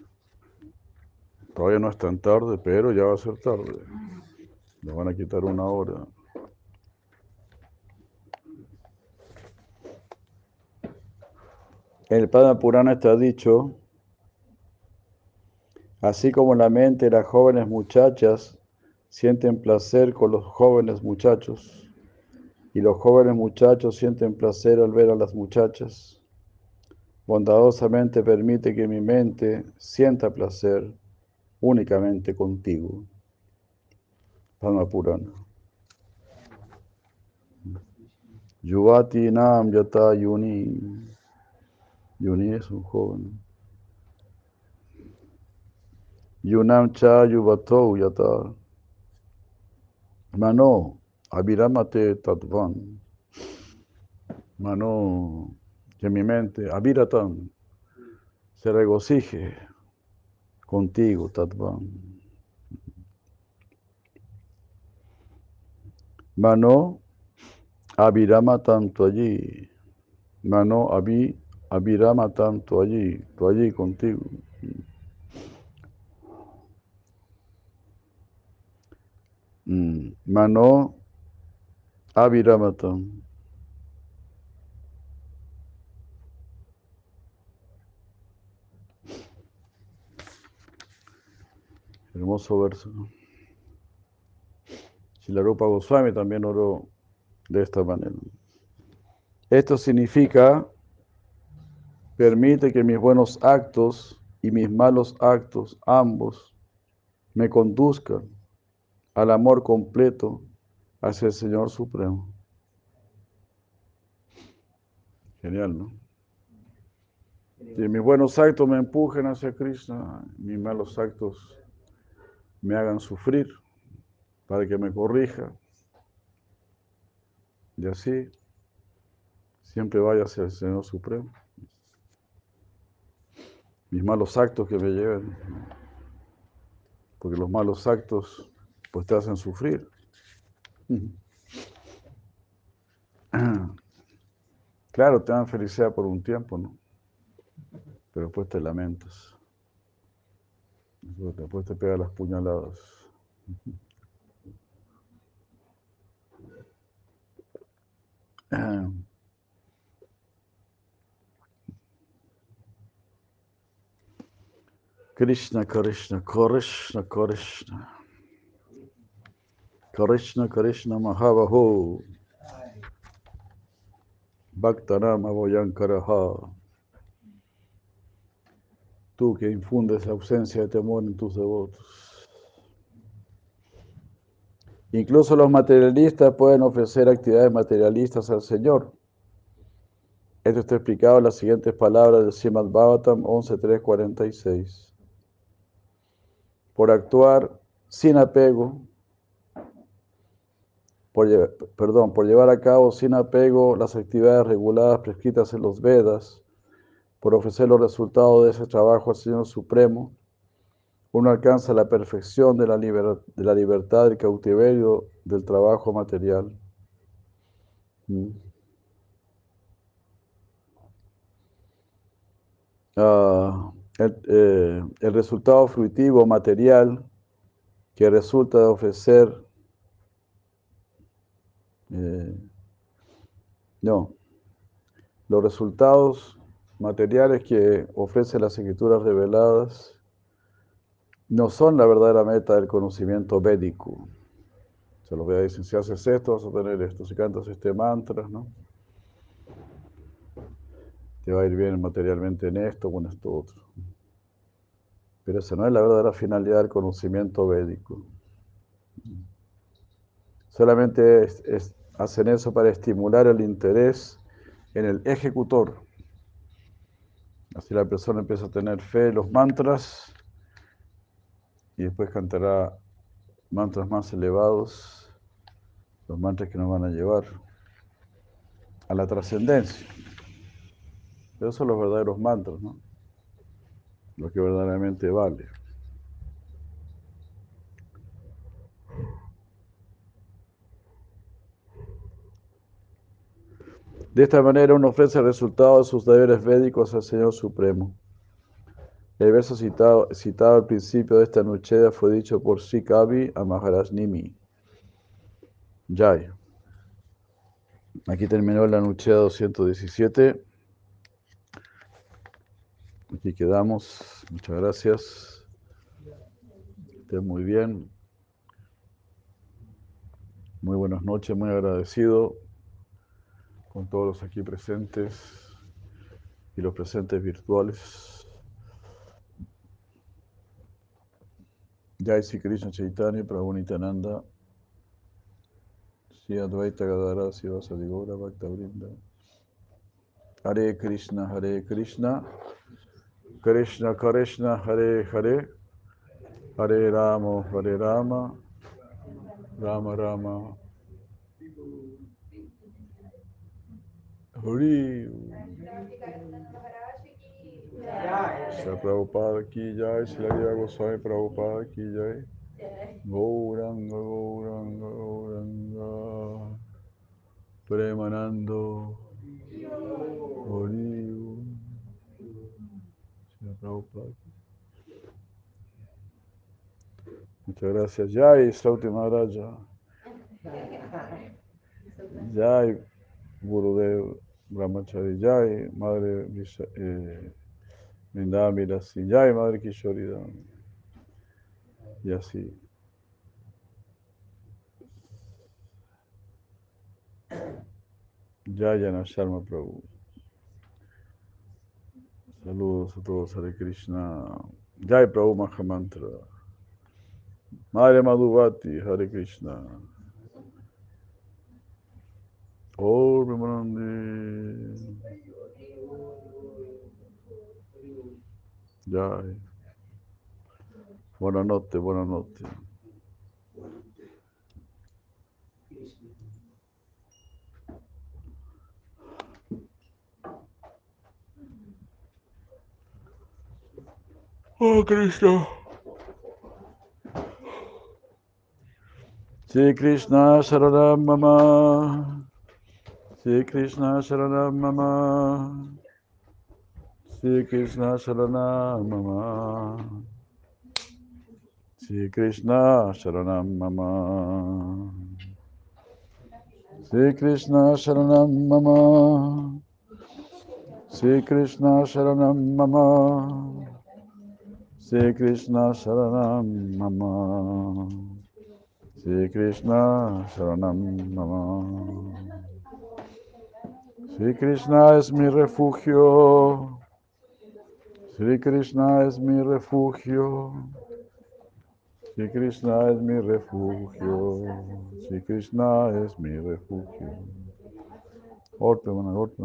Todavía no es tan tarde, pero ya va a ser tarde. Nos van a quitar una hora. En el Padma Purana está dicho, así como la mente de las jóvenes muchachas sienten placer con los jóvenes muchachos, y los jóvenes muchachos sienten placer al ver a las muchachas. Bondadosamente permite que mi mente sienta placer únicamente contigo. Padma Purana. Yuvati Nam Yata Yuni. Yuni es un joven. Yunam Cha Yuvato Yata. Mano. Aviramate Tatvan. Mano, que mi mente, se regocije contigo, Tatvan. Mano, Avirama tanto allí. Mano, avi, Avirama tanto allí, tú allí contigo. Mm, Mano, Aviramatam. Hermoso verso. ¿no? Si la Rupa Goswami también oró de esta manera. Esto significa, permite que mis buenos actos y mis malos actos, ambos, me conduzcan al amor completo hacia el Señor Supremo. Genial, ¿no? Que mis buenos actos me empujen hacia Krishna, mis malos actos me hagan sufrir para que me corrija. Y así siempre vaya hacia el Señor Supremo. Mis malos actos que me lleven, porque los malos actos pues te hacen sufrir. Claro, te dan felicidad por un tiempo, ¿no? Pero después te lamentas. Después te pega las puñaladas. Krishna, Krishna, Krishna, Krishna. Krishna, Krishna, Mahabahu. Bhaktanam Avoyankaraha. Tú que infundes ausencia de temor en tus devotos. Incluso los materialistas pueden ofrecer actividades materialistas al Señor. Esto está explicado en las siguientes palabras del Srimad Bhavatam 11.3.46. Por actuar sin apego, por, perdón, por llevar a cabo sin apego las actividades reguladas prescritas en los Vedas, por ofrecer los resultados de ese trabajo al Señor Supremo, uno alcanza la perfección de la, de la libertad del cautiverio del trabajo material. Mm. Eh, el, resultado fruitivo material que resulta de ofrecer, eh, no, los resultados materiales que ofrecen las escrituras reveladas no son la verdadera meta del conocimiento védico. Se los a decir, si haces esto, vas a tener esto. Si cantas este mantra, ¿no? Te va a ir bien materialmente en esto o en esto otro. Pero esa no es la verdadera finalidad del conocimiento védico. Solamente hacen eso para estimular el interés en el ejecutor. Así la persona empieza a tener fe en los mantras y después cantará mantras más elevados, los mantras que nos van a llevar a la trascendencia. Esos son los verdaderos mantras, ¿no? Lo que verdaderamente vale. De esta manera uno ofrece el resultado de sus deberes védicos al Señor Supremo. El verso citado, citado al principio de esta nucheda fue dicho por Sikavi a Maharaj Nimi. Jai. Aquí terminó la nucheda 217. Aquí quedamos. Muchas gracias. Estén muy bien. Muy buenas noches, muy agradecido con todos los aquí presentes y los presentes virtuales. Jai Sri Krishna Chaitanya Prabhu Nityananda Sri Advaita Gadara Sivasadi Gaura Bhakta Vrinda Hare Krishna Hare Krishna Krishna Krishna Hare Hare Hare Rama Hare Rama Rama Rama Hori. Shri Prabhupada ki jai, Shri Hariya Goswami Prabhupada ki jai. Gauranga, Gauranga, Gauranga. Premanando. Muchas gracias. Jai, Sauti Maharaja. Jai, Gurudev. Brahmachari Jai, Madre eh, Mirasi Jai, Madre Kishorida. Y así. Jayana Sharma Prabhu. Saludos a todos, Hare Krishna. Jai Prabhu Mahamantra. Madre Madhuvati, Hare Krishna. Oh, Vimanandi. Jai. Buenas noches, buenas noches. Oh, Cristo. Sri Krishna Sharanam Mama. Sri Krishna Sharanam Mama. Sri Krishna Sharanam Mama. Sri Krishna Sharanam Mama. Sri Krishna Sharanam Mama. Sri Krishna Sharanam Mama. Sri Krishna Sharanam Mama. Sri Krishna Sharanam Mama. Sri Krishna es mi refugio. Sri Krishna es mi refugio. Sri Krishna es mi refugio. Sri Krishna es mi refugio. Buena, orte.